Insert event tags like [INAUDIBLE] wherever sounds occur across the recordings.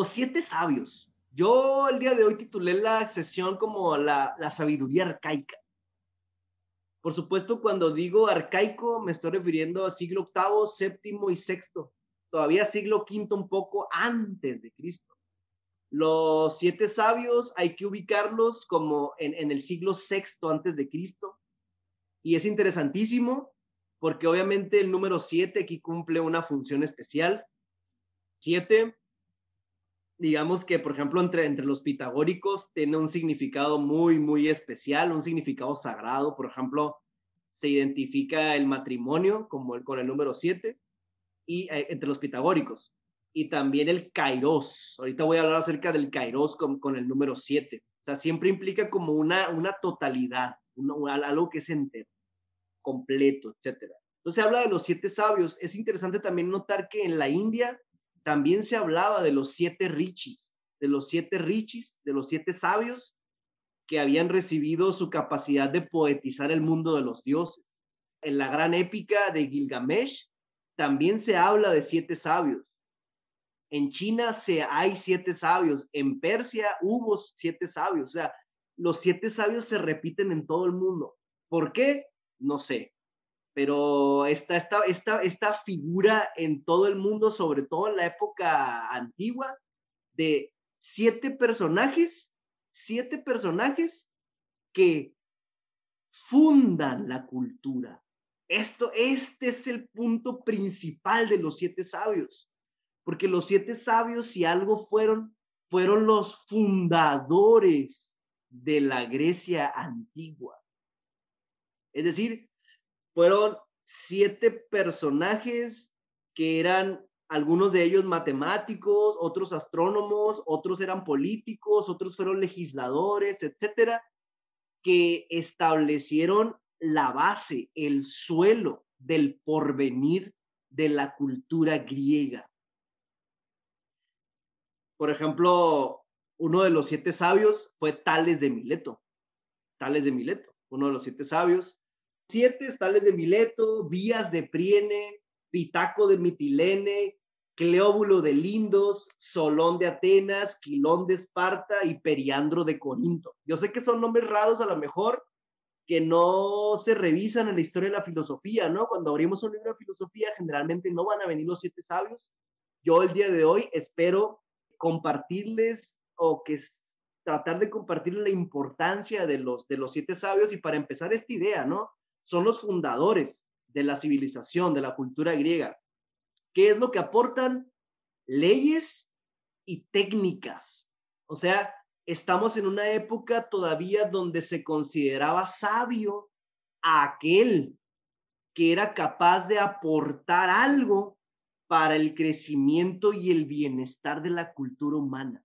Los siete sabios. Yo el día de hoy titulé la sesión como la, la sabiduría arcaica. Por supuesto, cuando digo arcaico, me estoy refiriendo a siglo octavo, séptimo y sexto. Todavía siglo quinto un poco antes de Cristo. Los siete sabios hay que ubicarlos como en, en el siglo sexto antes de Cristo. Y es interesantísimo porque obviamente el número siete aquí cumple una función especial. Siete digamos que, por ejemplo, entre, entre los pitagóricos tiene un significado muy, muy especial, un significado sagrado. Por ejemplo, se identifica el matrimonio como el, con el número 7 y eh, entre los pitagóricos. Y también el kairos. Ahorita voy a hablar acerca del kairos con, con el número 7. O sea, siempre implica como una, una totalidad, algo que es entero, completo, etc. Entonces habla de los siete sabios. Es interesante también notar que en la India también se hablaba de los siete richis, de los siete richis, de los siete sabios que habían recibido su capacidad de poetizar el mundo de los dioses. En la gran épica de Gilgamesh también se habla de siete sabios. En China se hay siete sabios, en Persia hubo siete sabios, o sea, los siete sabios se repiten en todo el mundo. ¿Por qué? No sé pero esta, esta, esta, esta figura en todo el mundo, sobre todo en la época antigua, de siete personajes, siete personajes que fundan la cultura. Esto, este es el punto principal de los siete sabios, porque los siete sabios, si algo fueron, fueron los fundadores de la Grecia antigua. Es decir, fueron siete personajes que eran algunos de ellos matemáticos, otros astrónomos, otros eran políticos, otros fueron legisladores, etcétera, que establecieron la base, el suelo del porvenir de la cultura griega. Por ejemplo, uno de los siete sabios fue Tales de Mileto. Tales de Mileto, uno de los siete sabios siete estales de Mileto, Vías de Priene, Pitaco de Mitilene, Cleóbulo de Lindos, Solón de Atenas, Quilón de Esparta y Periandro de Corinto. Yo sé que son nombres raros a lo mejor que no se revisan en la historia de la filosofía, ¿no? Cuando abrimos un libro de filosofía, generalmente no van a venir los siete sabios. Yo el día de hoy espero compartirles o que tratar de compartir la importancia de los, de los siete sabios y para empezar esta idea, ¿no? Son los fundadores de la civilización, de la cultura griega. ¿Qué es lo que aportan? Leyes y técnicas. O sea, estamos en una época todavía donde se consideraba sabio a aquel que era capaz de aportar algo para el crecimiento y el bienestar de la cultura humana.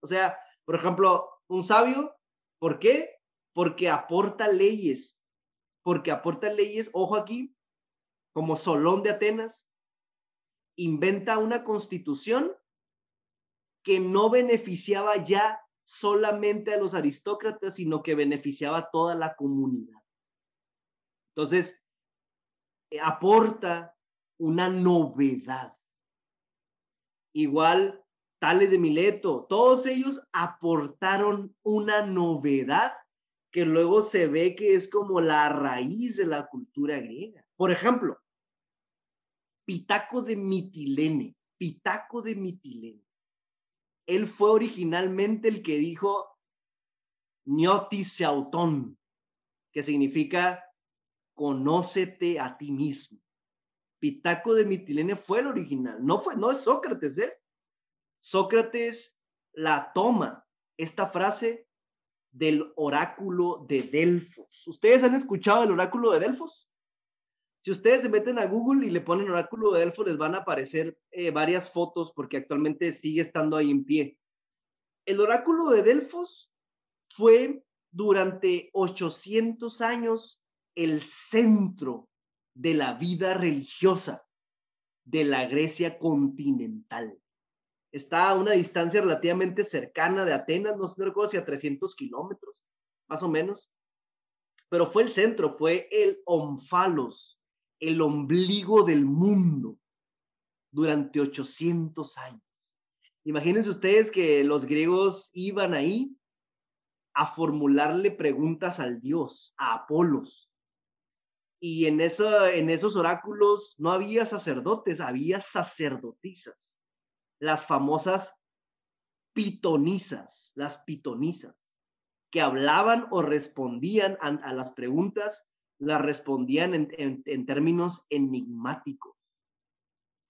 O sea, por ejemplo, un sabio, ¿por qué? Porque aporta leyes, porque aporta leyes, ojo aquí, como Solón de Atenas, inventa una constitución que no beneficiaba ya solamente a los aristócratas, sino que beneficiaba a toda la comunidad. Entonces, eh, aporta una novedad. Igual, Tales de Mileto, todos ellos aportaron una novedad que luego se ve que es como la raíz de la cultura griega. Por ejemplo, Pitaco de Mitilene, Pitaco de Mitilene. Él fue originalmente el que dijo Niotis Autón, que significa conócete a ti mismo. Pitaco de Mitilene fue el original, no fue, no es Sócrates, ¿eh? Sócrates la toma, esta frase del oráculo de Delfos. ¿Ustedes han escuchado el oráculo de Delfos? Si ustedes se meten a Google y le ponen oráculo de Delfos, les van a aparecer eh, varias fotos porque actualmente sigue estando ahí en pie. El oráculo de Delfos fue durante 800 años el centro de la vida religiosa de la Grecia continental está a una distancia relativamente cercana de Atenas, no sé si a 300 kilómetros, más o menos. Pero fue el centro, fue el Onfalos, el ombligo del mundo durante 800 años. Imagínense ustedes que los griegos iban ahí a formularle preguntas al dios, a Apolos. Y en, en esos oráculos no había sacerdotes, había sacerdotisas, las famosas pitonisas, las pitonisas, que hablaban o respondían a, las preguntas, las respondían en términos enigmáticos.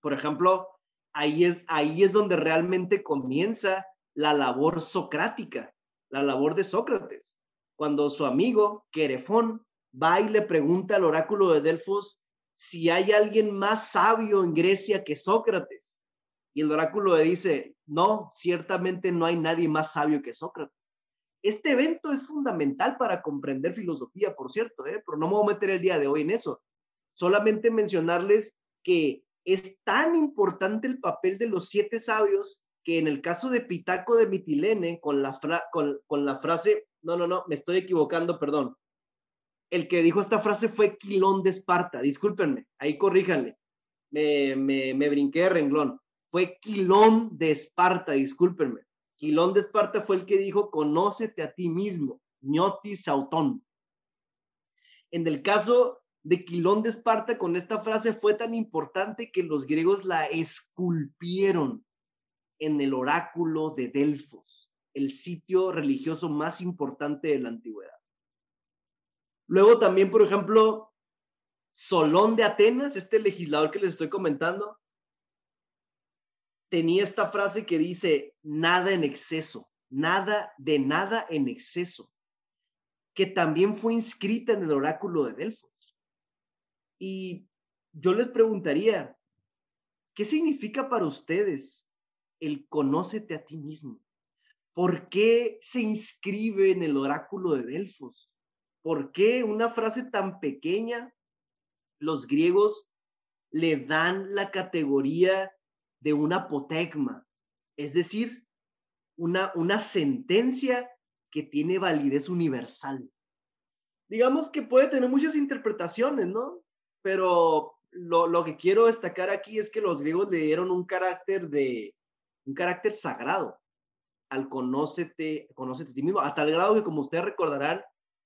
Por ejemplo, ahí es, ahí es donde realmente comienza la labor socrática, la labor de Sócrates. Cuando su amigo Querefón va y le pregunta al oráculo de Delfos si hay alguien más sabio en Grecia que Sócrates. Y el oráculo le dice, no, ciertamente no hay nadie más sabio que Sócrates. Este evento es fundamental para comprender filosofía, por cierto, ¿eh? pero no me voy a meter el día de hoy en eso. Solamente mencionarles que es tan importante el papel de los siete sabios que en el caso de Pitaco de Mitilene, con la, con, la frase, no, no, no, me estoy equivocando, perdón. El que dijo esta frase fue Quilón de Esparta, discúlpenme, ahí corríjanle, me, me, me brinqué de renglón. Fue Quilón de Esparta, discúlpenme. Quilón de Esparta fue el que dijo, conócete a ti mismo, ñoti sautón. En el caso de Quilón de Esparta con esta frase fue tan importante que los griegos la esculpieron en el oráculo de Delfos, el sitio religioso más importante de la antigüedad. Luego también, por ejemplo, Solón de Atenas, este legislador que les estoy comentando, tenía esta frase que dice, nada en exceso, nada de nada en exceso, que también fue inscrita en el oráculo de Delfos. Y yo les preguntaría, ¿qué significa para ustedes el conócete a ti mismo? ¿Por qué se inscribe en el oráculo de Delfos? ¿Por qué una frase tan pequeña los griegos le dan la categoría de una apotegma? Es decir, una, una sentencia que tiene validez universal. Digamos que puede tener muchas interpretaciones, ¿no? pero lo, que quiero destacar aquí es que los griegos le dieron un carácter de, un carácter sagrado al conócete, conócete a ti mismo, a tal grado que como ustedes recordarán,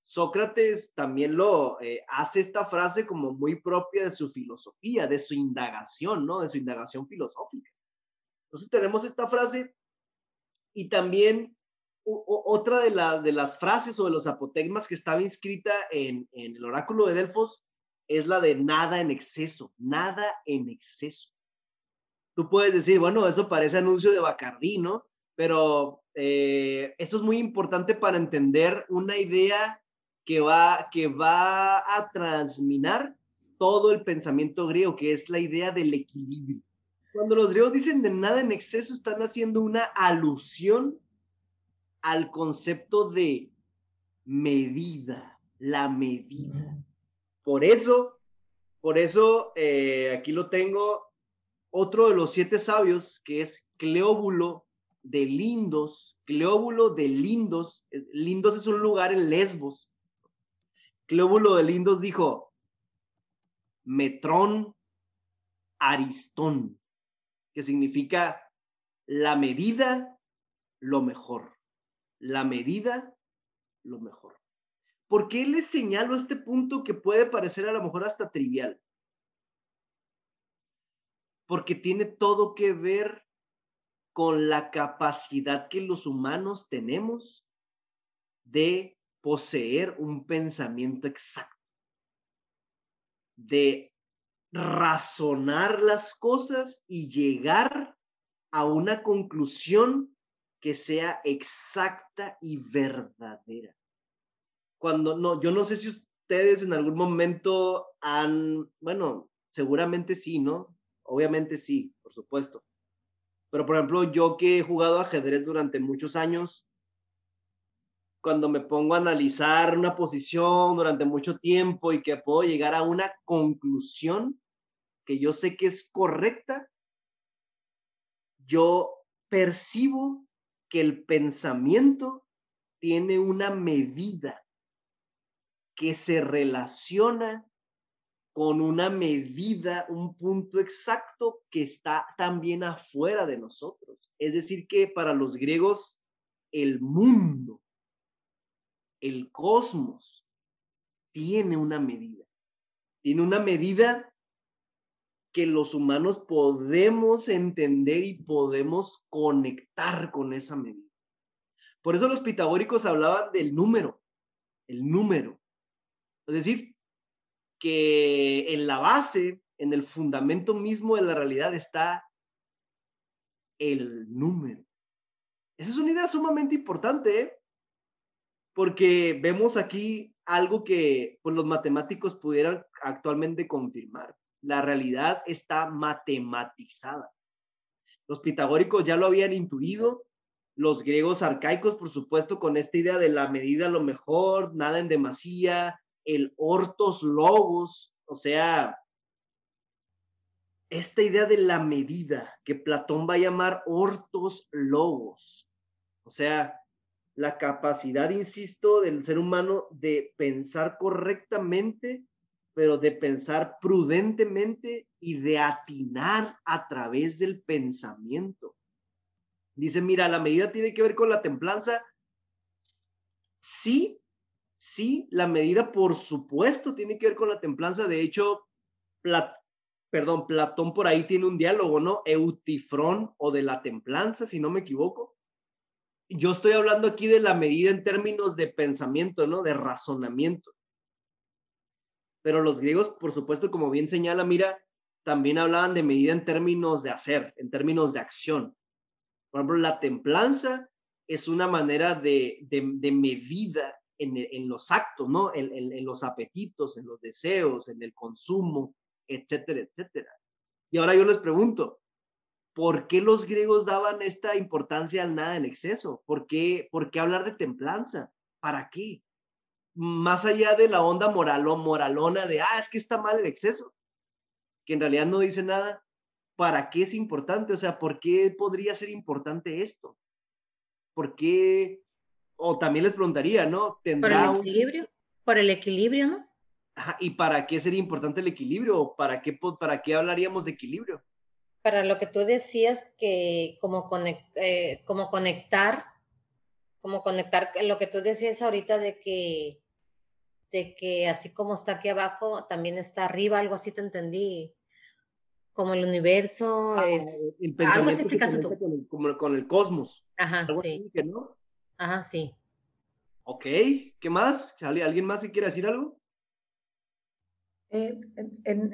Sócrates también lo eh, hace esta frase como muy propia de su filosofía, de su indagación, ¿no? De su indagación filosófica. Entonces tenemos esta frase y también otra de, de las frases o de los apotegmas que estaba inscrita en, en el oráculo de Delfos es la de nada en exceso, nada en exceso. Tú puedes decir, bueno, eso parece anuncio de Bacardí, ¿no? Pero eh, eso es muy importante para entender una idea que va, que va a transminar todo el pensamiento griego, que es la idea del equilibrio. Cuando los griegos dicen de nada en exceso, están haciendo una alusión al concepto de medida, la medida. Por eso, por eso eh, aquí lo tengo, otro de los siete sabios, que es Cleóbulo de Lindos. Cleóbulo de Lindos, Lindos es un lugar en Lesbos. Cleóbulo de Lindos dijo, Metrón Aristón, que significa la medida, lo mejor. La medida, lo mejor. ¿Por qué les señalo este punto que puede parecer a lo mejor hasta trivial? Porque tiene todo que ver con la capacidad que los humanos tenemos de poseer un pensamiento exacto, de razonar las cosas y llegar a una conclusión que sea exacta y verdadera cuando no, yo no sé si ustedes en algún momento han, bueno, seguramente sí, ¿no? Obviamente sí, por supuesto. Pero por ejemplo, yo que he jugado ajedrez durante muchos años, cuando me pongo a analizar una posición durante mucho tiempo y que puedo llegar a una conclusión que yo sé que es correcta, yo percibo que el pensamiento tiene una medida que se relaciona con una medida, un punto exacto que está también afuera de nosotros. Es decir, que para los griegos el mundo, el cosmos, tiene una medida. Tiene una medida que los humanos podemos entender y podemos conectar con esa medida. Por eso los pitagóricos hablaban del número, el número. Es decir, que en la base, en el fundamento mismo de la realidad está el número. Esa es una idea sumamente importante, ¿eh? Porque vemos aquí algo que pues, los matemáticos pudieran actualmente confirmar. La realidad está matematizada. Los pitagóricos ya lo habían intuido, los griegos arcaicos, por supuesto, con esta idea de la medida lo mejor, nada en demasía, el ortos logos, o sea, esta idea de la medida que Platón va a llamar ortos logos, o sea, la capacidad, insisto, del ser humano de pensar correctamente, pero de pensar prudentemente y de atinar a través del pensamiento. Dice, mira, la medida tiene que ver con la templanza. Sí, sí, la medida por supuesto tiene que ver con la templanza. De hecho, perdón, Platón por ahí tiene un diálogo, ¿no? Eutifrón o de la templanza, si no me equivoco. Yo estoy hablando aquí de la medida en términos de pensamiento, ¿no? De razonamiento. Pero los griegos, por supuesto, como bien señala, mira, también hablaban de medida en términos de hacer, en términos de acción. Por ejemplo, la templanza es una manera de, de, medida en, en, los actos, ¿no? En, en, los apetitos, en los deseos, en el consumo, etcétera, etcétera. Y ahora yo les pregunto, ¿por qué los griegos daban esta importancia al nada en exceso? ¿Por qué, por qué hablar de templanza? ¿Para qué? Más allá de la onda moral o moralona de, ah, es que está mal el exceso, que en realidad no dice nada, ¿para qué es importante? O sea, ¿por qué podría ser importante esto? ¿Por qué? O también les preguntaría, ¿no? ¿Tendrá Por el equilibrio, por el equilibrio, ¿no? ¿Y para qué sería importante el equilibrio? ¿Para qué, ¿Para qué hablaríamos de equilibrio? Para lo que tú decías, que como, eh, como conectar, como conectar, lo que tú decías ahorita de que, de que así como está aquí abajo, también está arriba, algo así te entendí, como el universo, ah, el algo así explicaste tú. Con el, como con el cosmos. Ajá, sí. ¿no? Ajá, sí. Ok, ¿qué más? ¿Alguien más que quiere decir algo? Eh,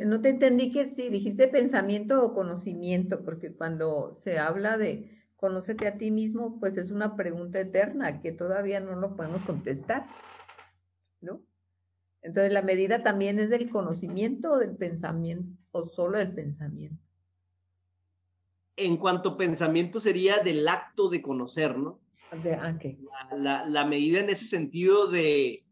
no te entendí que si dijiste pensamiento o conocimiento, porque cuando se habla de conócete a ti mismo, pues es una pregunta eterna que todavía no lo podemos contestar, ¿no? Entonces, la medida también es del conocimiento o del pensamiento, o solo del pensamiento. En cuanto a pensamiento sería del acto de conocer, ¿no? De, ah, la, la, medida en ese sentido de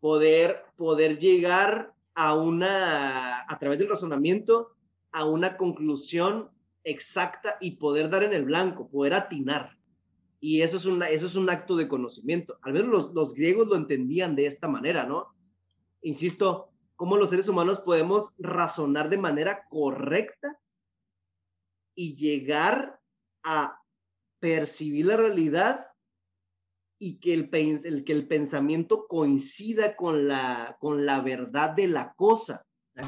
poder, poder llegar a una, a través del razonamiento, a una conclusión exacta y poder dar en el blanco, poder atinar. Y eso es, una, eso es un acto de conocimiento. Al menos los, los griegos lo entendían de esta manera, ¿no? Insisto, cómo los seres humanos podemos razonar de manera correcta y llegar a percibir la realidad y que el, el, que el pensamiento coincida con la, con la verdad de la cosa.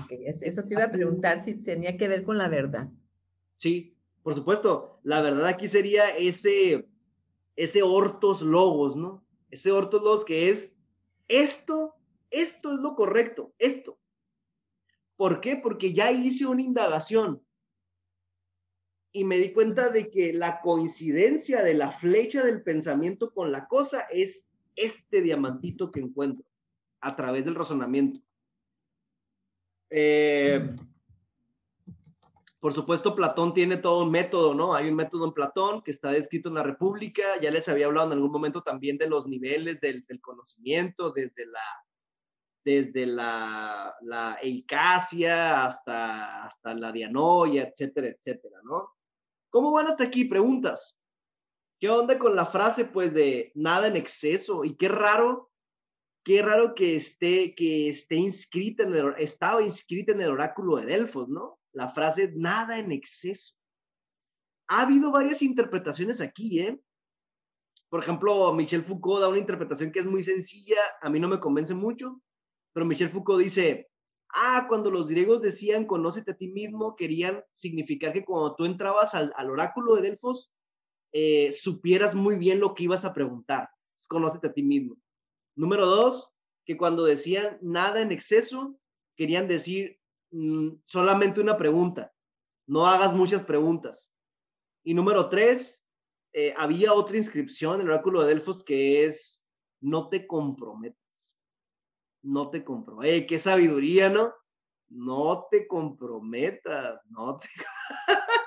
Eso te iba a preguntar si tenía que ver con la verdad. Sí, por supuesto. La verdad aquí sería ese, ese ortos logos, ¿no? Ese ortos logos que es esto, esto es lo correcto, esto. ¿Por qué? Porque ya hice una indagación y me di cuenta de que la coincidencia de la flecha del pensamiento con la cosa es este diamantito que encuentro a través del razonamiento. Eh, por supuesto, Platón tiene todo un método, ¿no? Hay un método en Platón que está descrito en la República. Ya les había hablado en algún momento también de los niveles del, conocimiento, desde la, desde la, la hasta, hasta la dianoia, etcétera, etcétera, ¿no? ¿Cómo van hasta aquí? Preguntas. ¿Qué onda con la frase, pues, de nada en exceso? Y qué raro, qué raro que esté, que esté inscrita en el, estaba inscrita en el oráculo de Delfos, ¿no? La frase nada en exceso. ha habido varias interpretaciones aquí, ¿eh? Por ejemplo, Michel Foucault da una interpretación que es muy sencilla, a mí no me convence mucho, pero Michel Foucault dice, ah, cuando los griegos decían conócete a ti mismo, querían significar que cuando tú entrabas al, oráculo de Delfos, eh, supieras muy bien lo que ibas a preguntar, conócete a ti mismo. Número dos, que cuando decían nada en exceso, querían decir mm, solamente una pregunta, no hagas muchas preguntas. Y número tres, eh, había otra inscripción en el oráculo de Delfos que es, no te comprometas. No te comprometas. ¡Eh, qué sabiduría, ¿no? No te comprometas, no te... [LAUGHS]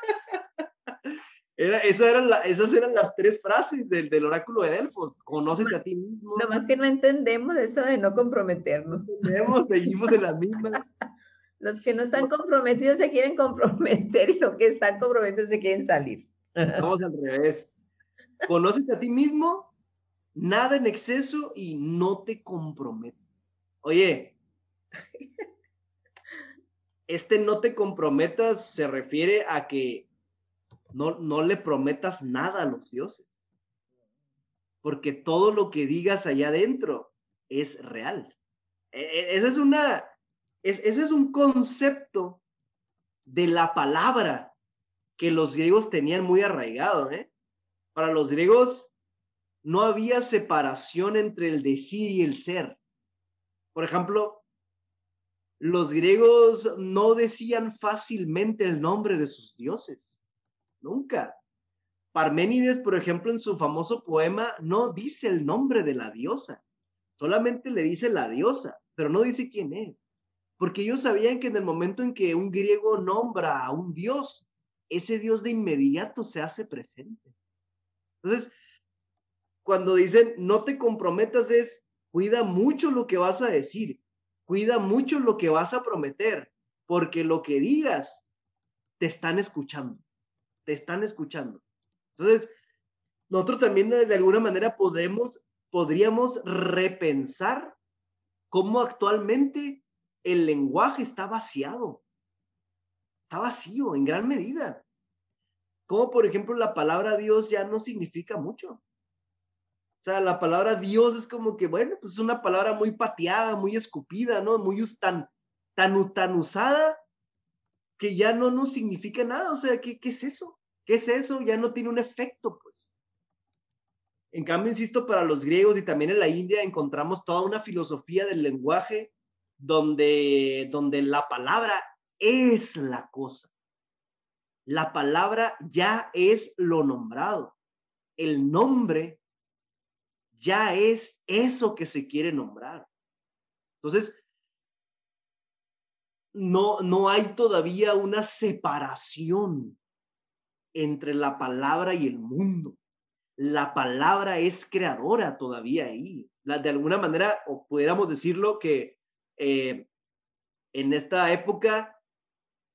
Era, eran esas eran las tres frases del, del oráculo de Delfos. Conócete a ti mismo. No más que no entendemos eso de no comprometernos. entendemos, seguimos en las mismas. [LAUGHS] Los que no están comprometidos se quieren comprometer y los que están comprometidos se quieren salir. [LAUGHS] Vamos al revés. Conócete a ti mismo, nada en exceso y no te comprometas. Oye, este no te comprometas se refiere a que no, no le prometas nada a los dioses. Porque todo lo que digas allá adentro es real. E, e, es una, ese es un concepto de la palabra que los griegos tenían muy arraigado. ¿eh? Para los griegos no había separación entre el decir y el ser. Por ejemplo, los griegos no decían fácilmente el nombre de sus dioses. Nunca. Parménides, por ejemplo, en su famoso poema, no dice el nombre de la diosa. Solamente le dice la diosa, pero no dice quién es. Porque ellos sabían que en el momento en que un griego nombra a un dios, ese Dios de inmediato se hace presente. Entonces, cuando dicen no te comprometas es cuida mucho lo que vas a decir, cuida mucho lo que vas a prometer, porque lo que digas te están escuchando, te están escuchando. Entonces, nosotros también de, alguna manera podemos, podríamos repensar cómo actualmente el lenguaje está vaciado está vacío en gran medida. Como por ejemplo la palabra Dios ya no significa mucho. O sea, la palabra Dios es como que, bueno, pues es una palabra muy pateada, muy escupida, ¿no? Muy tan, tan, usada que ya no nos significa nada. O sea, ¿qué, ¿qué es eso? ¿Qué es eso? Ya no tiene un efecto, pues. En cambio, insisto, para los griegos y también en la India encontramos toda una filosofía del lenguaje donde, donde la palabra es la cosa. La palabra ya es lo nombrado. El nombre ya es eso que se quiere nombrar. Entonces, no, no hay todavía una separación entre la palabra y el mundo. La palabra es creadora todavía ahí. De alguna manera, o pudiéramos decirlo que eh, en esta época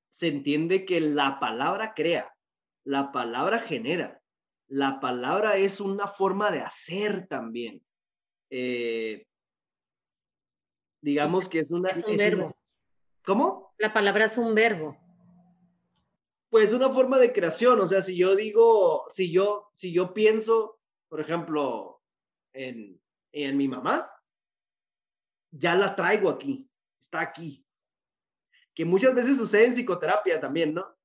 se entiende que la palabra crea, la palabra genera, la palabra es una forma de hacer también. Eh, digamos que es una... Es un verbo. ¿Cómo? La palabra es un verbo. Pues una forma de creación, o sea, si yo digo, si yo, si yo pienso, por ejemplo, en, en mi mamá, ya la traigo aquí, está aquí que muchas veces sucede en psicoterapia también, ¿no?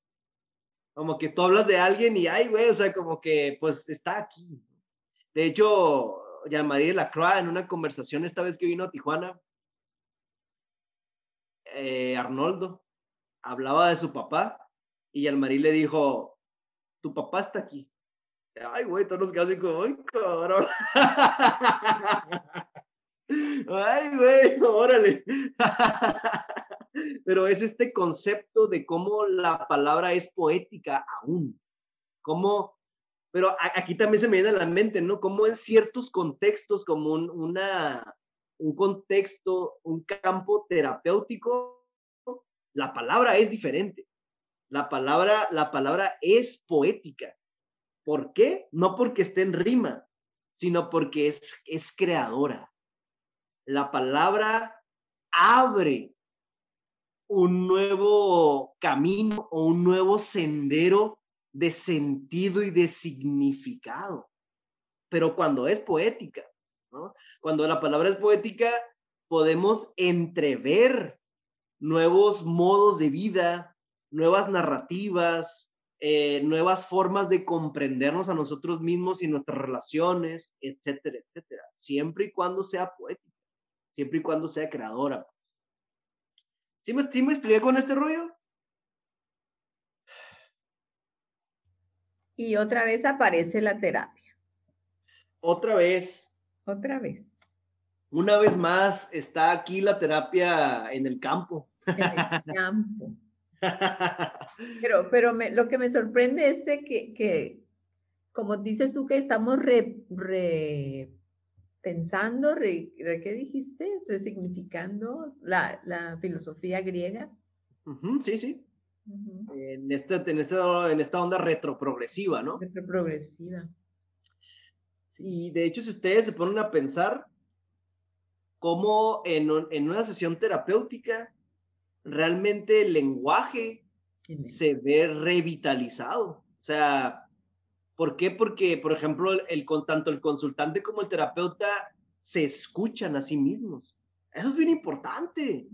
Como que tú hablas de alguien y, ay, güey, o sea, como que, pues, está aquí. De hecho, Jean-Marie Lacroix, en una conversación esta vez que vino a Tijuana, eh, Arnoldo hablaba de su papá y Jean-Marie le dijo, tu papá está aquí. Ay, güey, todos nos quedamos como, ay, cabrón. [LAUGHS] ay, güey, órale. [LAUGHS] pero es este concepto de cómo la palabra es poética aún, cómo, pero aquí también se me viene a la mente, ¿no? Cómo en ciertos contextos, como un, una, un contexto, un campo terapéutico, la palabra es diferente. La palabra, la palabra es poética. ¿Por qué? No porque esté en rima, sino porque es, es creadora. La palabra abre un nuevo camino o un nuevo sendero de sentido y de significado. Pero cuando es poética. Cuando la palabra es poética, podemos entrever nuevos modos de vida, nuevas narrativas, eh, nuevas formas de comprendernos a nosotros mismos y nuestras relaciones, etcétera, etcétera. Siempre y cuando sea poética, siempre y cuando sea creadora. ¿Sí me, sí me expliqué con este rollo? Y otra vez aparece la terapia. Otra vez. Otra vez. Una vez más está aquí la terapia en el campo. En el campo. [LAUGHS] Pero, pero lo que me sorprende es de que, que, como dices tú, que estamos repensando, re, ¿qué dijiste? Resignificando la, la filosofía griega. sí, sí. en, este, en, esta, en esta onda retroprogresiva, ¿no? Retroprogresiva. Y de hecho, si ustedes se ponen a pensar, cómo en, en una sesión terapéutica realmente el lenguaje se ve revitalizado. O sea, ¿por qué? Porque, por ejemplo, el, tanto el consultante como el terapeuta se escuchan a sí mismos. Eso es bien importante.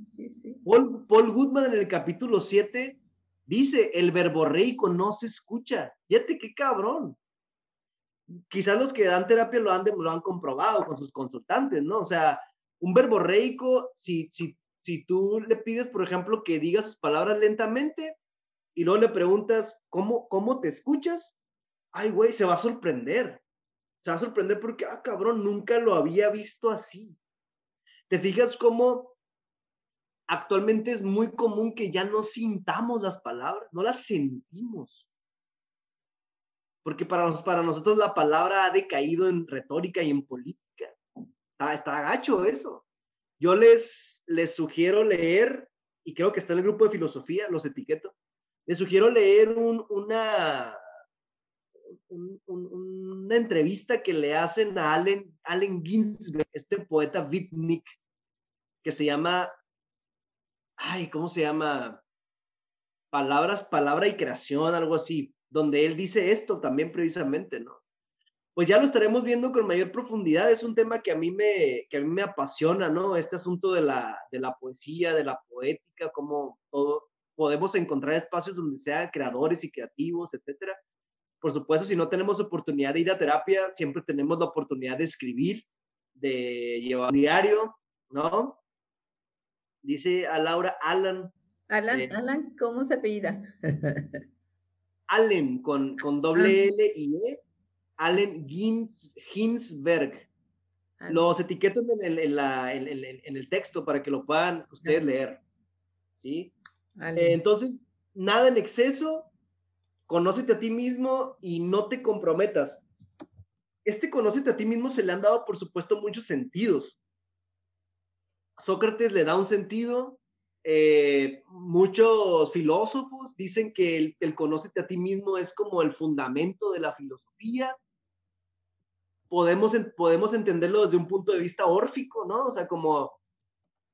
Paul, Paul, Goodman en el capítulo 7 dice, el verborreico no se escucha. Fíjate qué cabrón. Quizás los que dan terapia lo han, lo han comprobado con sus consultantes, ¿no? O sea, un verborreico, si, si si tú le pides, por ejemplo, que diga sus palabras lentamente y luego le preguntas, ¿cómo, cómo te escuchas? Ay, güey, se va a sorprender. Se va a sorprender porque, ah, cabrón, nunca lo había visto así. ¿Te fijas cómo actualmente es muy común que ya no sintamos las palabras, no las sentimos? Porque para, para nosotros la palabra ha decaído en retórica y en política. Está, está gacho eso. Yo les les sugiero leer, y creo que está en el grupo de filosofía, los etiqueto, les sugiero leer una, una entrevista que le hacen a Allen, Allen Ginsberg, este poeta beatnik, que se llama, ay, ¿cómo se llama? Palabras, palabra y creación, algo así, donde él dice esto también precisamente, ¿no? pues ya lo estaremos viendo con mayor profundidad. Es un tema que a mí me, que a mí me apasiona, ¿no? Este asunto de la, de la poesía, de la poética, cómo todo, podemos encontrar espacios donde sean creadores y creativos, etcétera. Por supuesto, si no tenemos oportunidad de ir a terapia, siempre tenemos la oportunidad de escribir, de llevar un diario, ¿no? Dice a Laura Alan. Alan, eh, Alan, ¿cómo se apellida? [LAUGHS] Allen, con, con doble ah. L y E Allen Ginsberg. Los etiqueto en el, en, el, texto para que lo puedan ustedes leer. ¿Sí? entonces, nada en exceso, conócete a ti mismo y no te comprometas. Este conócete a ti mismo se le han dado, por supuesto, muchos sentidos. Sócrates le da un sentido, eh, muchos filósofos dicen que el, el, conócete a ti mismo es como el fundamento de la filosofía podemos, podemos entenderlo desde un punto de vista órfico, ¿no? O sea, como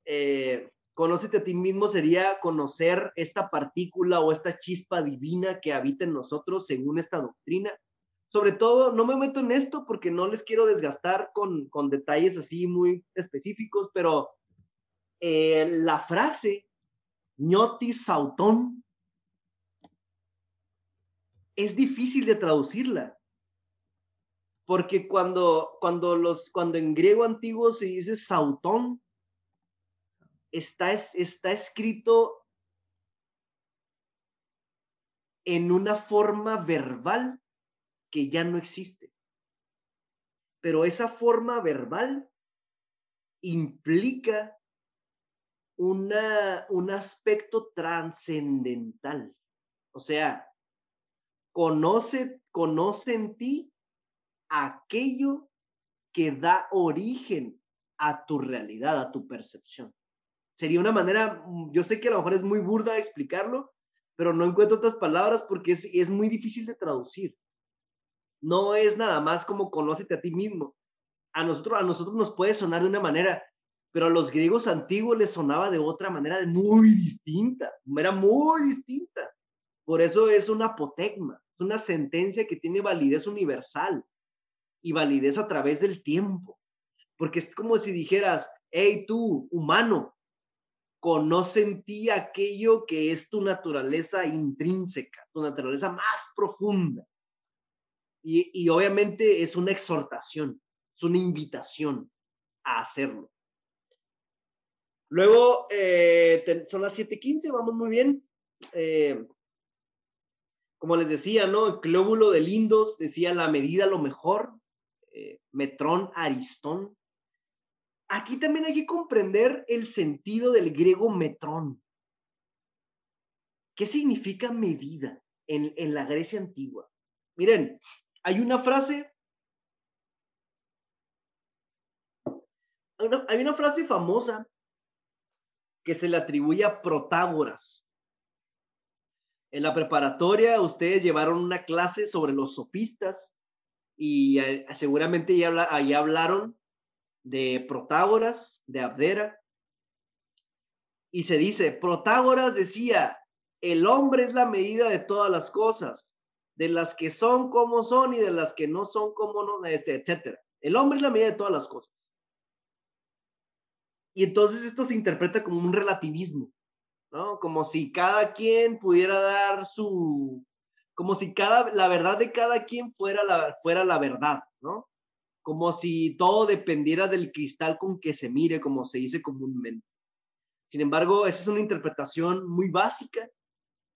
eh, conócete a ti mismo sería conocer esta partícula o esta chispa divina que habita en nosotros según esta doctrina. Sobre todo, no me meto en esto porque no les quiero desgastar con, con detalles así muy específicos, pero eh, la frase ñoti sautón es difícil de traducirla porque cuando, cuando, los, cuando en griego antiguo se dice sautón, está, está escrito en una forma verbal que ya no existe. Pero esa forma verbal implica una, un aspecto trascendental. O sea, conoce, conoce en ti aquello que da origen a tu realidad, a tu percepción. Sería una manera, mm, yo sé que a lo mejor es muy burda explicarlo, pero no encuentro otras palabras porque es, es muy difícil de traducir. No es nada más como conócete a ti mismo. A nosotros, a nosotros nos puede sonar de una manera, pero a los griegos antiguos les sonaba de otra manera muy distinta, era muy distinta. Por eso es un apotegma, Es una sentencia que tiene validez universal y validez a través del tiempo. Porque es como si dijeras, hey tú, humano, en ti aquello que es tu naturaleza intrínseca, tu naturaleza más profunda. Y, y obviamente es una exhortación, es una invitación a hacerlo. Luego, eh, son las 7:15, vamos muy bien. Eh, como les decía, ¿no? El clóbulo de Lindos decía la medida lo mejor, eh, Metrón Aristón. Aquí también hay que comprender el sentido del griego metrón. ¿Qué significa medida en, la Grecia antigua? Miren, hay una frase hay una frase famosa que se le atribuye a Protágoras. En la preparatoria ustedes llevaron una clase sobre los sofistas y eh, seguramente ahí hablaron de Protágoras, de Abdera. Y se dice, Protágoras decía, el hombre es la medida de todas las cosas, de las que son como son y de las que no son como no, este, etc. El hombre es la medida de todas las cosas. Y entonces esto se interpreta como un relativismo, ¿no? Como si cada quien pudiera dar su, como si cada, la verdad de cada quien fuera la, fuera la verdad, ¿no? Como si todo dependiera del cristal con que se mire, como se dice comúnmente. Sin embargo, esa es una interpretación muy básica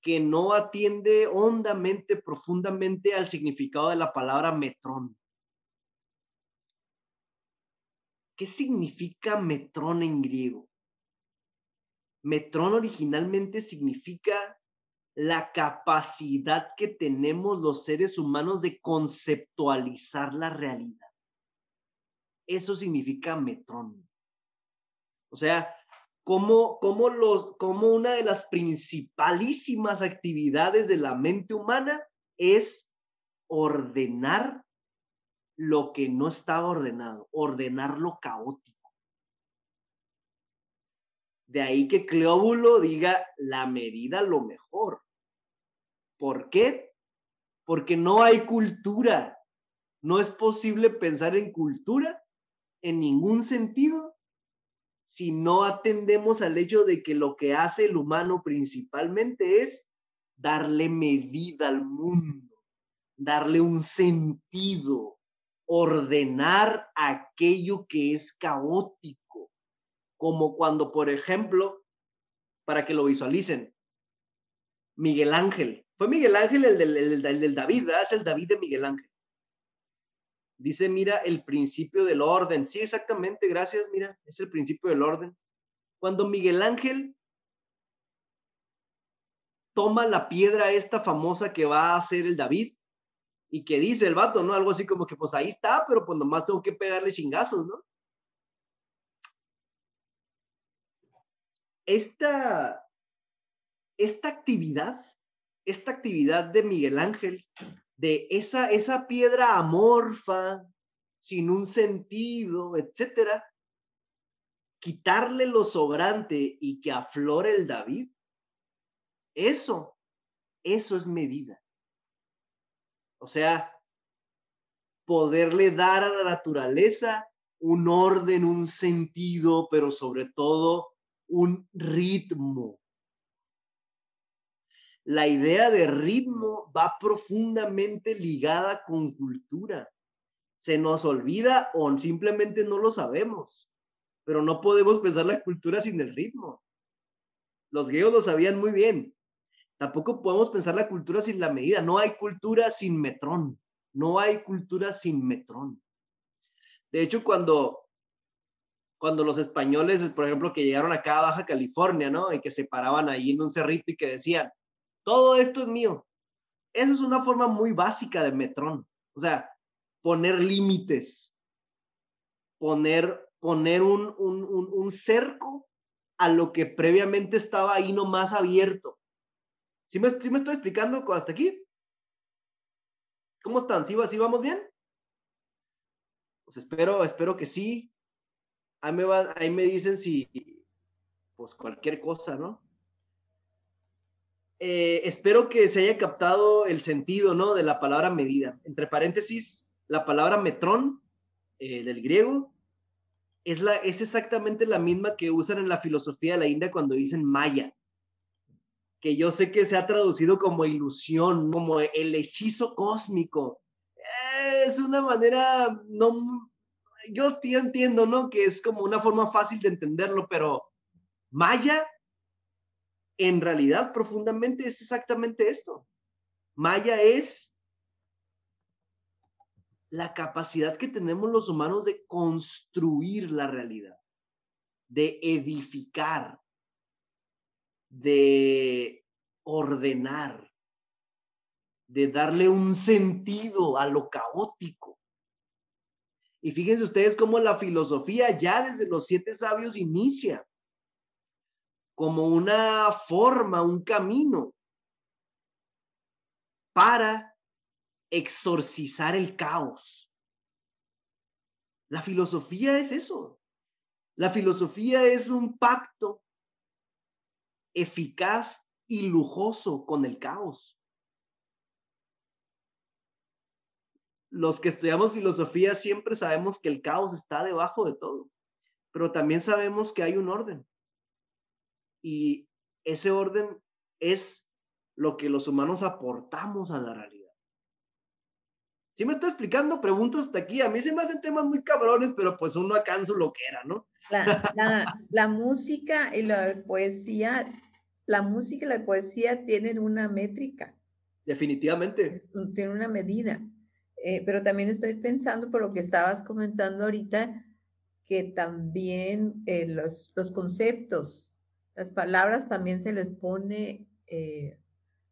que no atiende hondamente, profundamente al significado de la palabra metrón. ¿Qué significa metrón en griego? Metrón originalmente significa la capacidad que tenemos los seres humanos de conceptualizar la realidad. Eso significa metrón. O sea, como, como, los, como una de las principalísimas actividades de la mente humana es ordenar lo que no estaba ordenado, ordenar lo caótico. De ahí que Cleóbulo diga la medida lo mejor. ¿Por qué? Porque no hay cultura. No es posible pensar en cultura en ningún sentido si no atendemos al hecho de que lo que hace el humano principalmente es darle medida al mundo, darle un sentido, ordenar aquello que es caótico, como cuando, por ejemplo, para que lo visualicen, Miguel Ángel. Fue Miguel Ángel el del, del David, Es el David de Miguel Ángel. Dice, mira, el principio del orden. Sí, exactamente, gracias, mira, es el principio del orden. Cuando Miguel Ángel toma la piedra esta famosa que va a ser el David y que dice el vato, ¿no? Algo así como que pues ahí está, pero pues nomás tengo que pegarle chingazos, ¿no? Esta, esta actividad, esta actividad de Miguel Ángel, de esa, esa piedra amorfa, sin un sentido, etcétera, quitarle lo sobrante y que aflore el David, eso, eso es medida. O sea, poderle dar a la naturaleza un orden, un sentido, pero sobre todo un ritmo. La idea de ritmo va profundamente ligada con cultura. Se nos olvida o simplemente no lo sabemos, pero no podemos pensar la cultura sin el ritmo. Los griegos lo sabían muy bien. Tampoco podemos pensar la cultura sin la medida. No hay cultura sin metrón. No hay cultura sin metrón. De hecho, cuando, cuando los españoles, por ejemplo, que llegaron acá a Baja California, ¿no? Y que se paraban ahí en un cerrito y que decían, todo esto es mío. Eso es una forma muy básica de metrón. O sea, poner límites, poner, poner un, un, un, cerco a lo que previamente estaba ahí nomás abierto. ¿Sí me, me estoy explicando hasta aquí? ¿Cómo están? ¿Sí, ¿Sí, vamos bien? Pues espero, espero que sí. Ahí me, ahí me dicen si, pues cualquier cosa, ¿no? Eh, espero que se haya captado el sentido, ¿no? De la palabra medida. Entre paréntesis, la palabra metrón eh, del griego es, la, es exactamente la misma que usan en la filosofía de la India cuando dicen maya, que yo sé que se ha traducido como ilusión, como el hechizo cósmico. Es una manera, no, yo entiendo, ¿no? Que es como una forma fácil de entenderlo, pero maya en realidad profundamente es exactamente esto. Maya es la capacidad que tenemos los humanos de construir la realidad, de edificar, de ordenar, de darle un sentido a lo caótico. Y fíjense ustedes cómo la filosofía ya desde los siete sabios inicia como una forma, un camino para exorcizar el caos. La filosofía es eso. La filosofía es un pacto eficaz y lujoso con el caos. Los que estudiamos filosofía siempre sabemos que el caos está debajo de todo, pero también sabemos que hay un orden y ese orden es lo que los humanos aportamos a la realidad. Si me está explicando, preguntas hasta aquí. A mí se me hacen temas muy cabrones, pero pues uno alcanza lo que era, ¿no? [LAUGHS] La, música y la poesía, la música y la poesía tienen una métrica. Definitivamente. Tienen una medida. Eh, pero también estoy pensando por lo que estabas comentando ahorita, que también eh, los, los conceptos las palabras también se les pone eh,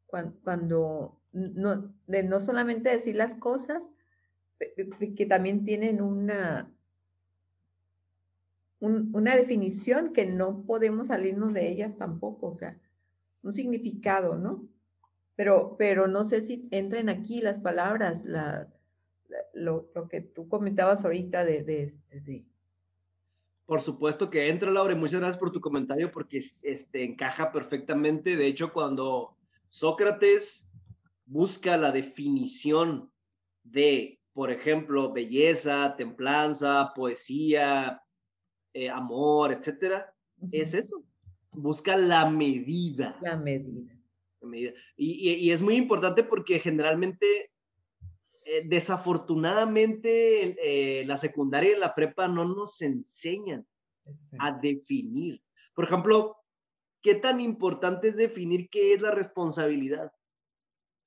cuando, no, de no solamente decir las cosas, que también tienen una, una definición que no podemos salirnos de ellas tampoco, o sea, un significado, ¿no? Pero, pero no sé si entren aquí las palabras, la, lo, que tú comentabas ahorita de, de, de por supuesto que entra, Laura, y muchas gracias por tu comentario porque este, encaja perfectamente. De hecho, cuando Sócrates busca la definición de, por ejemplo, belleza, templanza, poesía, eh, amor, etcétera, es eso. Busca la medida. La medida. Y, es muy importante porque generalmente, eh, desafortunadamente, eh, la secundaria y la prepa no nos enseñan a definir. Por ejemplo, ¿qué tan importante es definir qué es la responsabilidad?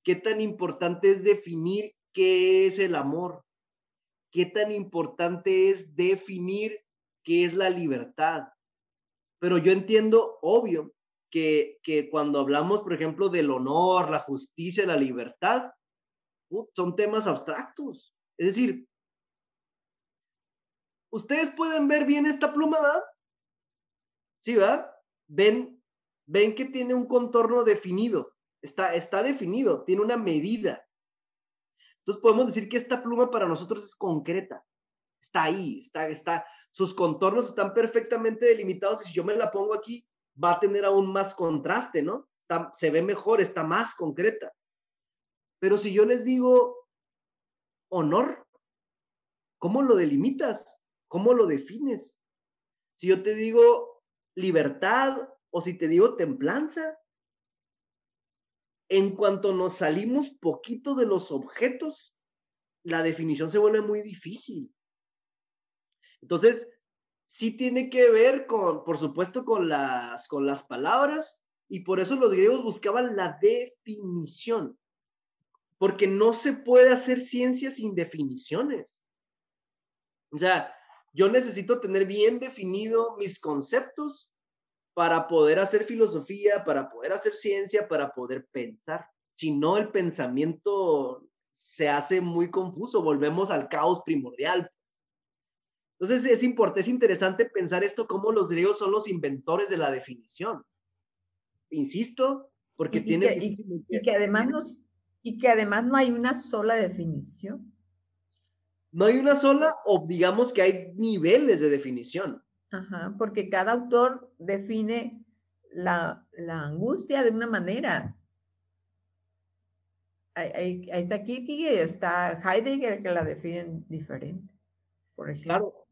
¿Qué tan importante es definir qué es el amor? ¿Qué tan importante es definir qué es la libertad? Pero yo entiendo, obvio, que, que cuando hablamos, por ejemplo, del honor, la justicia, la libertad, son temas abstractos. Es decir, ustedes pueden ver bien esta pluma, ¿verdad? Sí, ¿verdad? Ven, ven que tiene un contorno definido, está, está definido, tiene una medida. Entonces podemos decir que esta pluma para nosotros es concreta, está ahí, está, está, sus contornos están perfectamente delimitados y si yo me la pongo aquí, va a tener aún más contraste, ¿no? Se ve mejor, está más concreta. Pero si yo les digo honor, ¿cómo lo delimitas? ¿Cómo lo defines? Si yo te digo libertad o si te digo templanza, en cuanto nos salimos poquito de los objetos, la definición se vuelve muy difícil. Entonces, sí tiene que ver con, por supuesto, con las, con las palabras, y por eso los griegos buscaban la definición, porque no se puede hacer ciencia sin definiciones. O sea, yo necesito tener bien definido mis conceptos para poder hacer filosofía, para poder hacer ciencia, para poder pensar. Si no, el pensamiento se hace muy confuso, volvemos al caos primordial. Entonces es, importante, es interesante pensar esto como los griegos son los inventores de la definición. Insisto, porque tiene... y, que además y que además no hay una sola definición. No hay una sola o digamos que hay niveles de definición. Ajá, porque cada autor define la, angustia de una manera. ahí, está Kierkegaard y está Heidegger que la definen diferente, por ejemplo. Claro,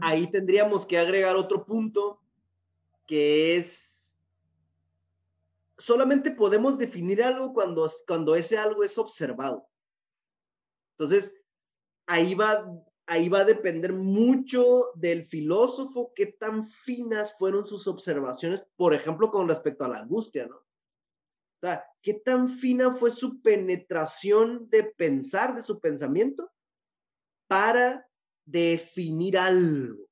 ahí tendríamos que agregar otro punto que es, solamente podemos definir algo cuando, cuando ese algo es observado. Entonces, ahí va, ahí va a depender mucho del filósofo, qué tan finas fueron sus observaciones, por ejemplo, con respecto a la angustia, ¿no? O sea, qué tan fina fue su penetración de pensar, de su pensamiento, para definir algo.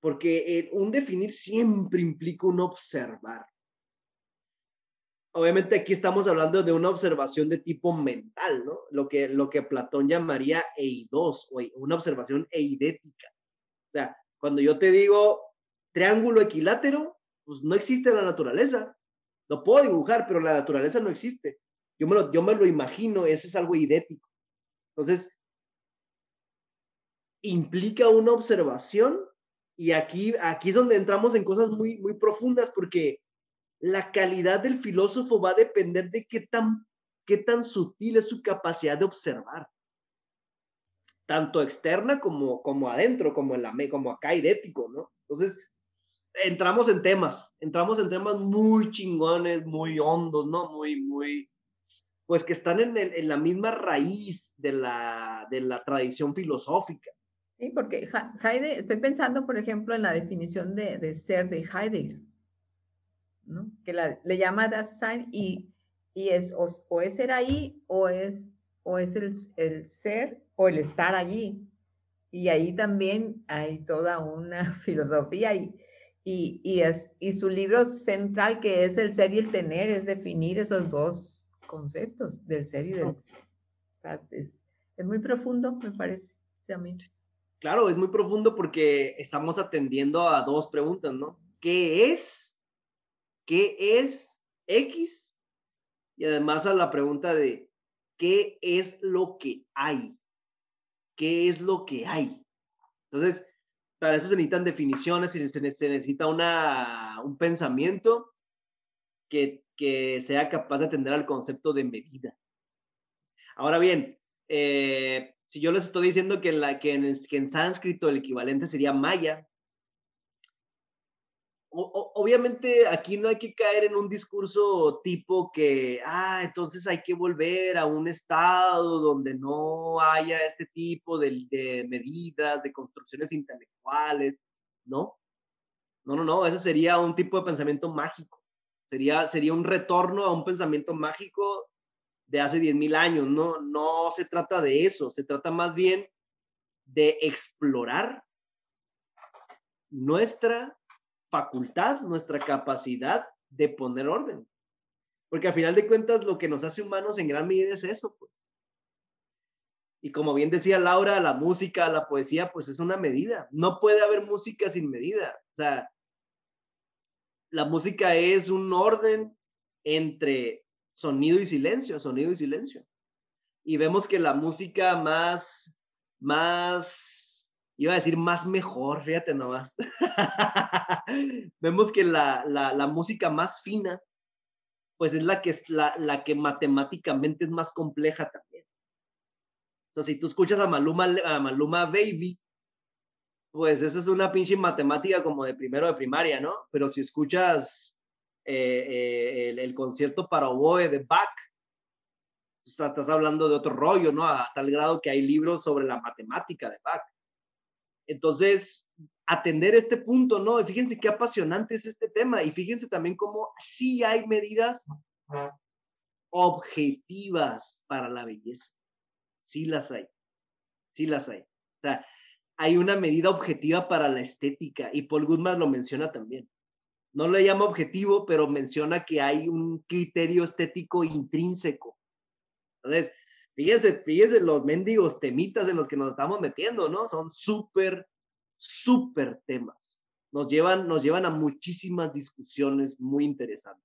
Porque un definir siempre implica un observar. Obviamente aquí estamos hablando de una observación de tipo mental, ¿no? Lo que, lo que Platón llamaría eidos, o una observación eidética. O sea, cuando yo te digo triángulo equilátero, pues no existe en la naturaleza. Lo puedo dibujar, pero la naturaleza no existe. Yo me lo, yo me lo imagino, eso es algo idético. Entonces, implica una observación y aquí, aquí es donde entramos en cosas muy, muy profundas porque la calidad del filósofo va a depender de qué tan, qué tan sutil es su capacidad de observar. Tanto externa como, como adentro, como, en la, como acá idético, ¿no? Entonces, entramos en temas, entramos en temas muy chingones, muy hondos, ¿no? Muy, muy, pues que están en, en la misma raíz de la, de la tradición filosófica. Sí, porque Heidegger, estoy pensando, por ejemplo, en la definición de, de ser de Heidegger, ¿no? que la, le llama Dasein y, y es o, es ser ahí o es, o es el, el ser o el estar allí. Y ahí también hay toda una [LAUGHS] filosofía y, y, y, es, y su libro central, que es el ser y el tener, es definir esos dos conceptos del ser y del... O sea, es, es muy profundo, me parece, también. Claro, es muy profundo porque estamos atendiendo a dos preguntas, ¿no? ¿Qué es? ¿Qué es X? Y además a la pregunta de ¿qué es lo que hay? ¿Qué es lo que hay? Entonces, para eso se necesitan definiciones y se, necesita una, un pensamiento que, que, sea capaz de atender al concepto de medida. Ahora bien, eh, si yo les estoy diciendo que, la, que, en, que en sánscrito el equivalente sería maya, obviamente aquí no hay que caer en un discurso tipo que, ah, entonces hay que volver a un estado donde no haya este tipo de, de medidas, de construcciones intelectuales, ¿no? No, no, no, ese sería un tipo de pensamiento mágico. Sería, sería un retorno a un pensamiento mágico de hace 10.000 años. No, no se trata de eso, se trata más bien de explorar nuestra facultad, nuestra capacidad de poner orden. Porque al final de cuentas lo que nos hace humanos en gran medida es eso. Pues. Y como bien decía Laura, la música, la poesía, pues es una medida. No puede haber música sin medida. O sea, la música es un orden entre sonido y silencio, sonido y silencio. Y vemos que la música más, más iba a decir más mejor, fíjate nomás. [LAUGHS] Vemos que la, la, música más fina, pues es la que, es la, la que matemáticamente es más compleja también. O sea, si tú escuchas a Maluma, a Maluma Baby, pues esa es una pinche matemática como de primero de primaria, ¿no? Pero si escuchas eh, eh, el, el, concierto para oboe de Bach, estás hablando de otro rollo, ¿no? A tal grado que hay libros sobre la matemática de Bach. Entonces, atender este punto, ¿no? fíjense qué apasionante es este tema y fíjense también cómo sí hay medidas objetivas para la belleza. Sí las hay. Sí las hay. O sea, hay una medida objetiva para la estética y Paul Goodman lo menciona también. No le llama objetivo, pero menciona que hay un criterio estético intrínseco. Entonces, Fíjense, fíjense los mendigos temitas en los que nos estamos metiendo, ¿no? Son súper, súper temas. Nos llevan, nos llevan a muchísimas discusiones muy interesantes.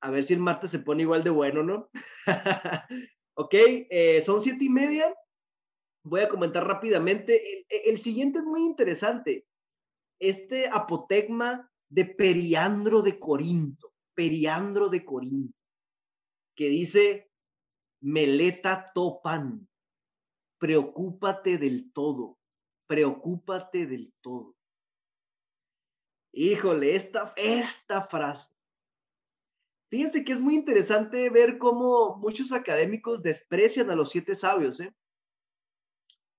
A ver si el martes se pone igual de bueno, ¿no? [LAUGHS] ok, eh, son siete y media. Voy a comentar rápidamente. El, el siguiente es muy interesante. Este apotegma de Periandro de Corinto. Periandro de Corinto. que dice, meleta topan, preocúpate del todo, preocúpate del todo. Híjole, esta, esta frase. Fíjense que es muy interesante ver cómo muchos académicos desprecian a los siete sabios. ¿eh?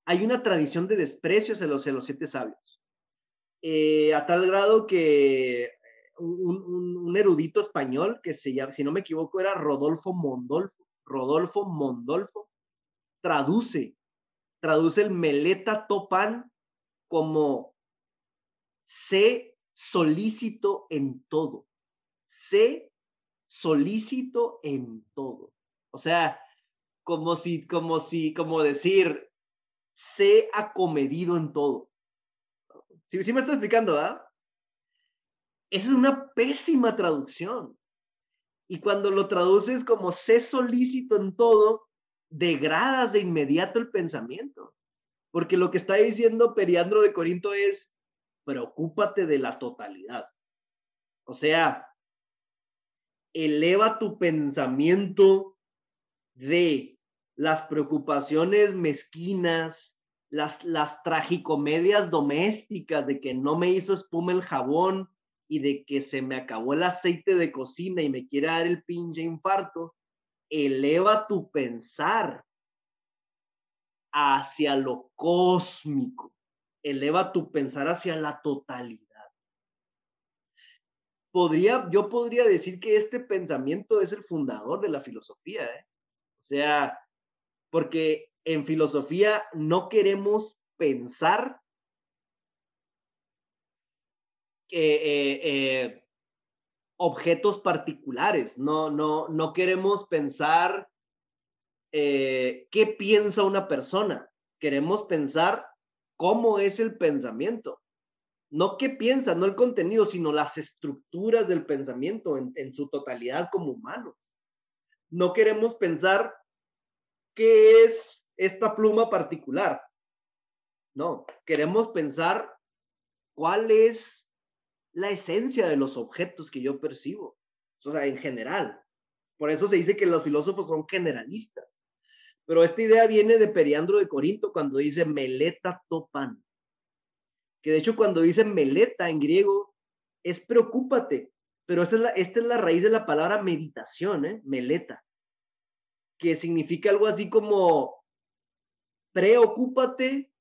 Hay una tradición de desprecio hacia los, los siete sabios. Eh, a tal grado que un, erudito español que se llama, si no me equivoco, era Rodolfo Mondolfo. Rodolfo Mondolfo traduce, traduce el Meleta Topan como sé solícito en todo. Sé solícito en todo. O sea, como si, como si, como decir, sé acomedido en todo. Sí me estoy explicando, ¿ah? Esa es una pésima traducción. Y cuando lo traduces como sé solícito en todo, degradas de inmediato el pensamiento. Porque lo que está diciendo Periandro de Corinto es, preocúpate de la totalidad. O sea, eleva tu pensamiento de las preocupaciones mezquinas, las, las tragicomedias domésticas de que no me hizo espuma el jabón, y de que se me acabó el aceite de cocina y me quiere dar el pinche infarto, eleva tu pensar hacia lo cósmico, eleva tu pensar hacia la totalidad. Podría, yo podría decir que este pensamiento es el fundador de la filosofía, ¿eh? o sea, porque en filosofía no queremos pensar eh, eh, objetos particulares, no, no, no queremos pensar eh, qué piensa una persona, queremos pensar cómo es el pensamiento. No qué piensa, no el contenido, sino las estructuras del pensamiento en, en su totalidad como humano. No queremos pensar qué es esta pluma particular. No, queremos pensar cuál es la esencia de los objetos que yo percibo, o sea, en general. Por eso se dice que los filósofos son generalistas. Pero esta idea viene de Periandro de Corinto cuando dice meleta topan. Que de hecho cuando dice meleta en griego es preocúpate, pero esta es la, esta es la raíz de la palabra meditación, ¿eh? meleta, que significa algo así como preocúpate,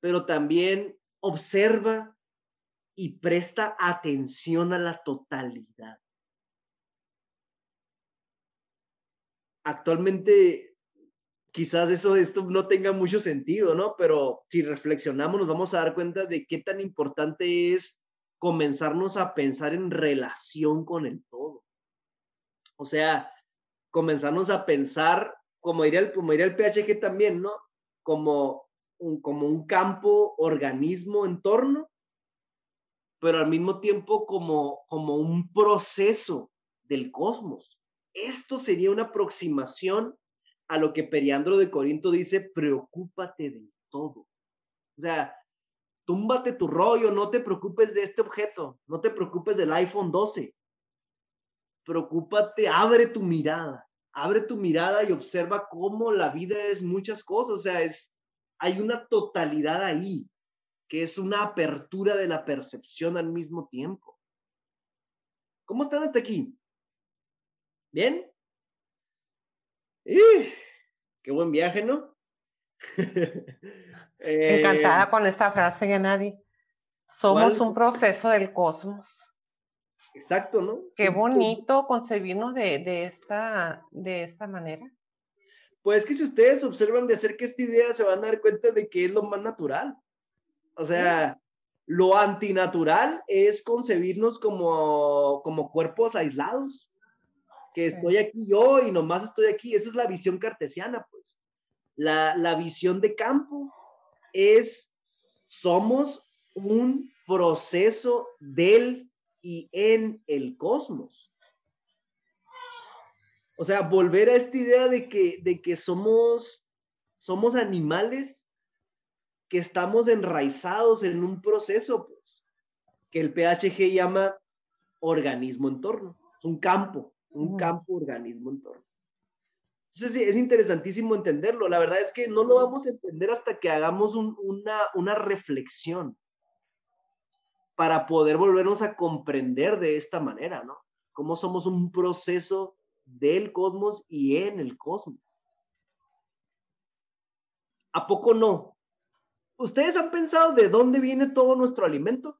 pero también observa, y presta atención a la totalidad. Actualmente, quizás eso esto no tenga mucho sentido, ¿no? Pero si reflexionamos, nos vamos a dar cuenta de qué tan importante es comenzarnos a pensar en relación con el todo. O sea, comenzarnos a pensar, como diría el, como diría el PHG también, ¿no? Como un, como un campo, organismo, entorno, pero al mismo tiempo como, como un proceso del cosmos. Esto sería una aproximación a lo que Periandro de Corinto dice, preocúpate de todo. O sea, túmbate tu rollo, no te preocupes de este objeto, no te preocupes del iPhone 12. Preocúpate, abre tu mirada, abre tu mirada y observa cómo la vida es muchas cosas, o sea, es, hay una totalidad ahí que es una apertura de la percepción al mismo tiempo. ¿Cómo están hasta aquí? ¿Bien? ¡Qué buen viaje, ¿no? [LAUGHS] Eh, Encantada con esta frase, Gennady. Somos un proceso del cosmos. Exacto, ¿no? Qué bonito concebirnos de, de, esta, de esta manera. Pues que si ustedes observan de hacer que esta idea, se van a dar cuenta de que es lo más natural. O sea, lo antinatural es concebirnos como, como cuerpos aislados, que estoy aquí yo y nomás estoy aquí. Esa es la visión cartesiana, pues. La, la visión de campo es, somos un proceso del y en el cosmos. O sea, volver a esta idea de que, de que somos, somos animales que estamos enraizados en un proceso, pues, que el PHG llama organismo entorno, un campo, un campo organismo entorno. Entonces es interesantísimo entenderlo. La verdad es que no lo vamos a entender hasta que hagamos una, una reflexión para poder volvernos a comprender de esta manera, ¿no? Cómo somos un proceso del cosmos y en el cosmos. ¿A poco no? ¿Ustedes han pensado de dónde viene todo nuestro alimento?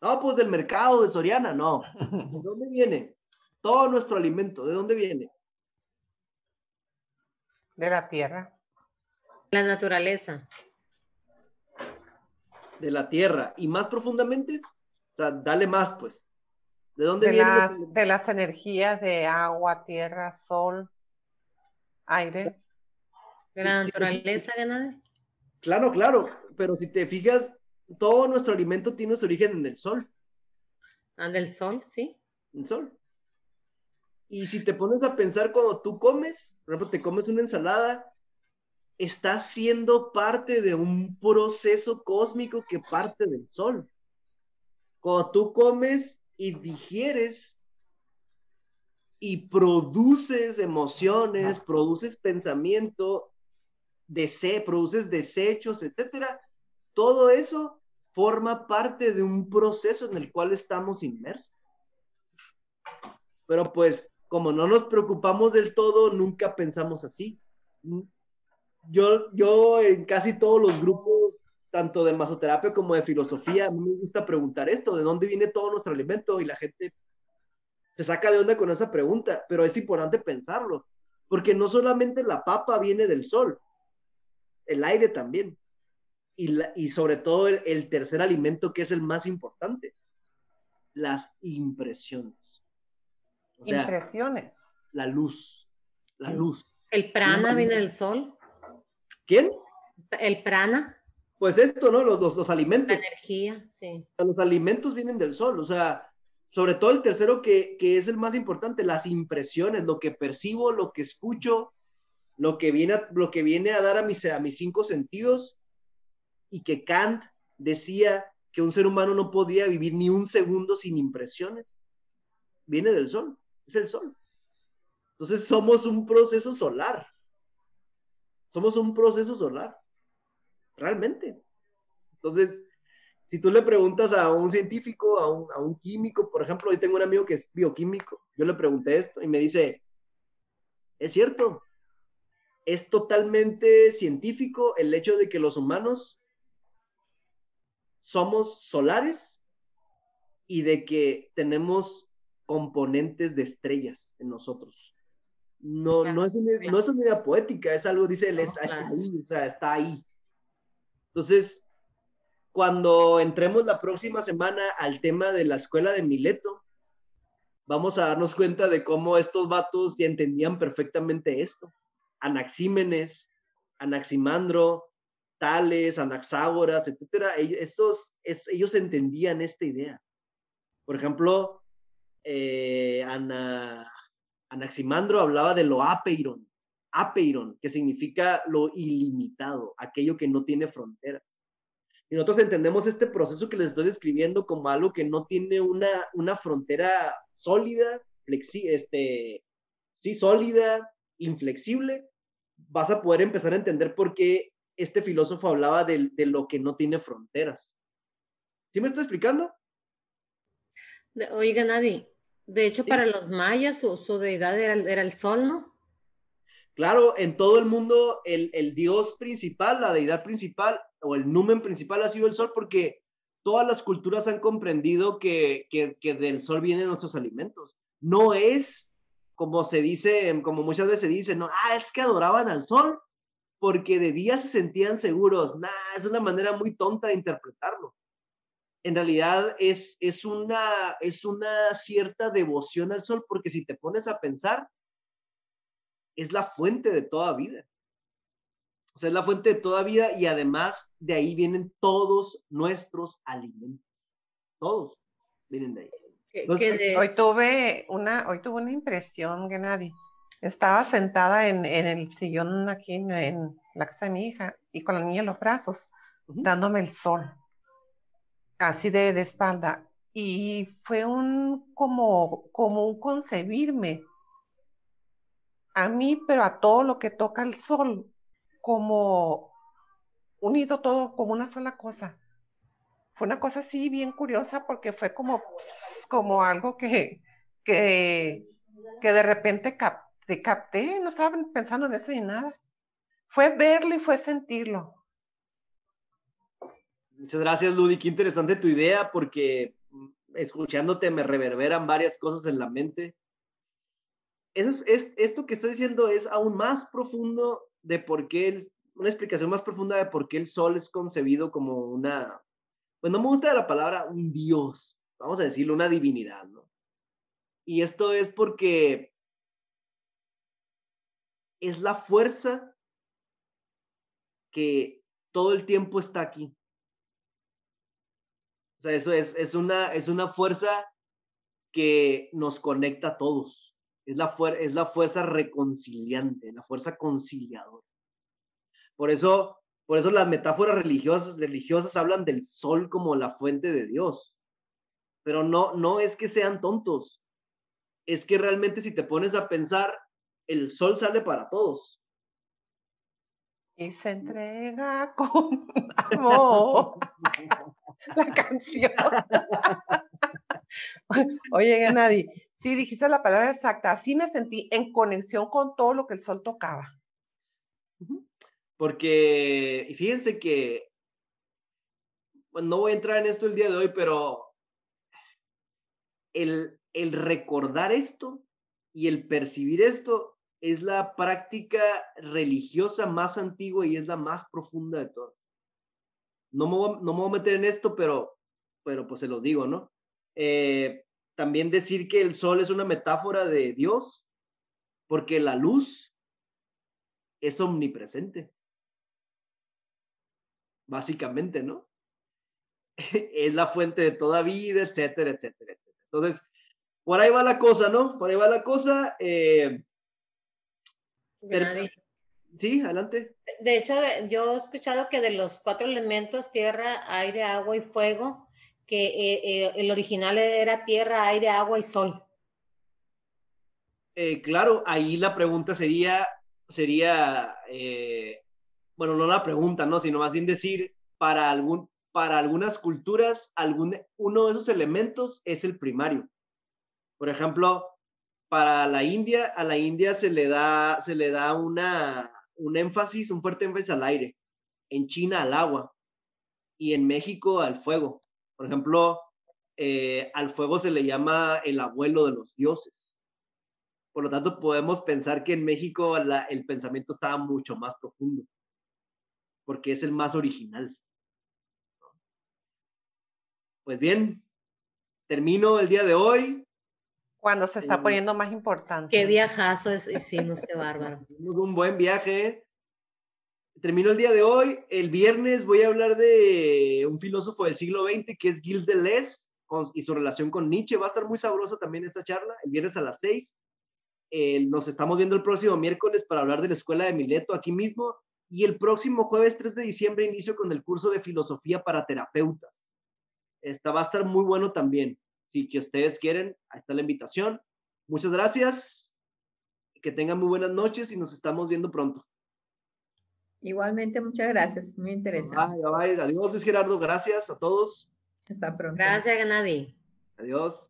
No, pues del mercado de Soriana, no. ¿De [LAUGHS] dónde viene? Todo nuestro alimento, ¿de dónde viene? De la tierra. La naturaleza. De la tierra. Y más profundamente, o sea, dale más, pues. ¿De dónde de viene? Las, de las energías de agua, tierra, sol, aire. De la naturaleza, de Claro, claro. Pero si te fijas, todo nuestro alimento tiene su origen en el sol. Ah, del sol, sí. El sol. Y si te pones a pensar cuando tú comes, por ejemplo, te comes una ensalada, estás siendo parte de un proceso cósmico que parte del sol. Cuando tú comes y digieres y produces emociones, produces pensamiento, dese produces desechos, etcétera, todo eso forma parte de un proceso en el cual estamos inmersos. Pero pues, como no nos preocupamos del todo, nunca pensamos así. Yo, yo en casi todos los grupos, tanto de masoterapia como de filosofía, me gusta preguntar esto, ¿de dónde viene todo nuestro alimento? Y la gente se saca de onda con esa pregunta, pero es importante pensarlo, porque no solamente la papa viene del sol, el aire también y, sobre todo el, tercer alimento que es el más importante, las impresiones. impresiones. La luz, la luz. ¿El prana viene del sol? ¿Quién? El prana. Pues esto, ¿no? Los, los, alimentos. La energía, sí. Los alimentos vienen del sol, o sea, sobre todo el tercero que, que, es el más importante, las impresiones, lo que percibo, lo que escucho, lo que viene a, lo que viene a dar a mis, a mis cinco sentidos y que Kant decía que un ser humano no podía vivir ni un segundo sin impresiones. Viene del sol, es el sol. Entonces somos un proceso solar. Somos un proceso solar. Realmente. Entonces, si tú le preguntas a un científico, a un, a un químico, por ejemplo, hoy tengo un amigo que es bioquímico, yo le pregunté esto y me dice, es cierto, es totalmente científico el hecho de que los humanos somos solares y de que tenemos componentes de estrellas en nosotros. No, no, es una, no es una idea poética, es algo, dice él, está ahí, o sea, está ahí. Entonces, cuando entremos la próxima semana al tema de la escuela de Mileto, vamos a darnos cuenta de cómo estos vatos ya entendían perfectamente esto. Anaxímenes, Anaximandro, Tales, Anaxágoras, etcétera, ellos, ellos entendían esta idea. Por ejemplo, eh, Anaximandro hablaba de lo apeiron, apeiron, que significa lo ilimitado, aquello que no tiene fronteras. Y nosotros entendemos este proceso que les estoy describiendo como algo que no tiene una, una frontera sólida, flexi este, sí, sólida, inflexible. Vas a poder empezar a entender por qué este filósofo hablaba de, lo que no tiene fronteras. ¿Sí me estoy explicando? Oiga, Nadie, de hecho para los mayas su, deidad era, era, el sol, ¿no? Claro, en todo el mundo el, dios principal, la deidad principal o el numen principal ha sido el sol porque todas las culturas han comprendido que, que del sol vienen nuestros alimentos. No es como se dice, como muchas veces se dice, no, ah, es que adoraban al sol porque de día se sentían seguros. Nah, es una manera muy tonta de interpretarlo. En realidad es, es, una, es una cierta devoción al sol, porque si te pones a pensar, es la fuente de toda vida. O sea, es la fuente de toda vida y además de ahí vienen todos nuestros alimentos. Todos vienen de ahí. Hoy tuve una, hoy tuve una impresión, Gennady. Estaba sentada en, el sillón aquí en, la casa de mi hija y con la niña en los brazos, dándome el sol, casi de, de, espalda. Y fue un como, como un concebirme a mí, pero a todo lo que toca el sol, como unido todo como una sola cosa. Fue una cosa así bien curiosa porque fue como, como algo que, que, que de repente te capté, no estaba pensando en eso ni nada. Fue verlo y fue sentirlo. Muchas gracias, Ludi. Qué interesante tu idea porque mm, escuchándote me reverberan varias cosas en la mente. Eso es, esto que estás diciendo es aún más profundo de por qué, el, una explicación más profunda de por qué el sol es concebido como una, pues no me gusta la palabra un dios, vamos a decirlo, una divinidad, ¿no? Y esto es porque es la fuerza que todo el tiempo está aquí. O sea, eso es, es, una, es una fuerza que nos conecta a todos. Es la, es la fuerza reconciliante, la fuerza conciliadora. Por eso, por eso las metáforas religiosas, religiosas hablan del sol como la fuente de Dios. Pero no, no es que sean tontos. Es que realmente si te pones a pensar, el sol sale para todos. Y se entrega con amor. [LAUGHS] la canción. Oye, Gennady, sí dijiste la palabra exacta. Así me sentí en conexión con todo lo que el sol tocaba. Porque, y fíjense que, bueno, no voy a entrar en esto el día de hoy, pero el, el recordar esto y el percibir esto es la práctica religiosa más antigua y es la más profunda de todas no me, voy, no me voy a meter en esto, pero, pero pues se los digo, ¿no? Eh, también decir que el sol es una metáfora de Dios, porque la luz es omnipresente. Básicamente, ¿no? [LAUGHS] es la fuente de toda vida, etcétera, etcétera, etcétera. Entonces, por ahí va la cosa, ¿no? Por ahí va la cosa. Eh, Sí, adelante. De hecho, yo he escuchado que de los cuatro elementos, tierra, aire, agua y fuego, que eh, eh, el original era tierra, aire, agua y sol. Eh, claro, ahí la pregunta sería, sería, bueno, no la pregunta, ¿no? Sino más bien decir, para, algún, para algunas culturas, algún, uno de esos elementos es el primario. Por ejemplo, para la India, a la India se le da, se le da una, un énfasis, un fuerte énfasis al aire, en China al agua y en México al fuego. Por ejemplo, eh, al fuego se le llama el abuelo de los dioses. Por lo tanto, podemos pensar que en México el pensamiento estaba mucho más profundo, porque es el más original. Pues bien, termino el día de hoy. Cuando se está poniendo más importante. Qué viajazo hicimos, qué bárbaro. [LAUGHS] Hicimos un buen viaje. Termino el día de hoy. El viernes voy a hablar de un filósofo del siglo XX que es Gilles Deleuze y su relación con Nietzsche. Va a estar muy sabrosa también esta charla, el viernes a las seis. nos estamos viendo el próximo miércoles para hablar de la escuela de Mileto aquí mismo. Y el próximo jueves 3 de diciembre inicio con el curso de filosofía para terapeutas. Esta va a estar muy bueno también. Si que ustedes quieren, ahí está la invitación. Muchas gracias. Que tengan muy buenas noches y nos estamos viendo pronto. Igualmente, muchas gracias. Muy interesante. Bye, bye. Adiós, Luis Gerardo. Gracias a todos. Hasta pronto. Gracias, Ganadi. Adiós.